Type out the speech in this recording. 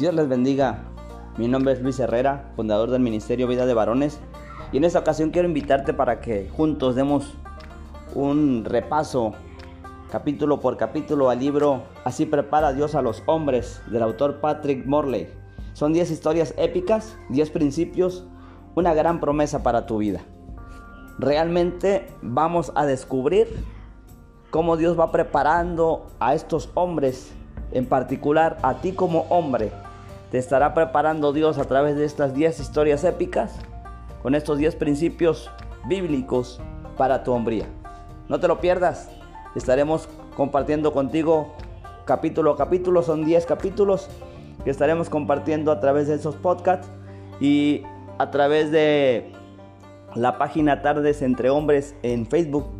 Dios les bendiga. Mi nombre es Luis Herrera, fundador del Ministerio Vida de Varones. Y en esta ocasión quiero invitarte para que juntos demos un repaso capítulo por capítulo al libro Así prepara Dios a los hombres del autor Patrick Morley. Son 10 historias épicas, 10 principios, una gran promesa para tu vida. Realmente vamos a descubrir cómo Dios va preparando a estos hombres, en particular a ti como hombre. Te estará preparando Dios a través de estas 10 historias épicas, con estos 10 principios bíblicos para tu hombría. No te lo pierdas, estaremos compartiendo contigo capítulo a capítulo, son 10 capítulos que estaremos compartiendo a través de esos podcasts y a través de la página Tardes entre Hombres en Facebook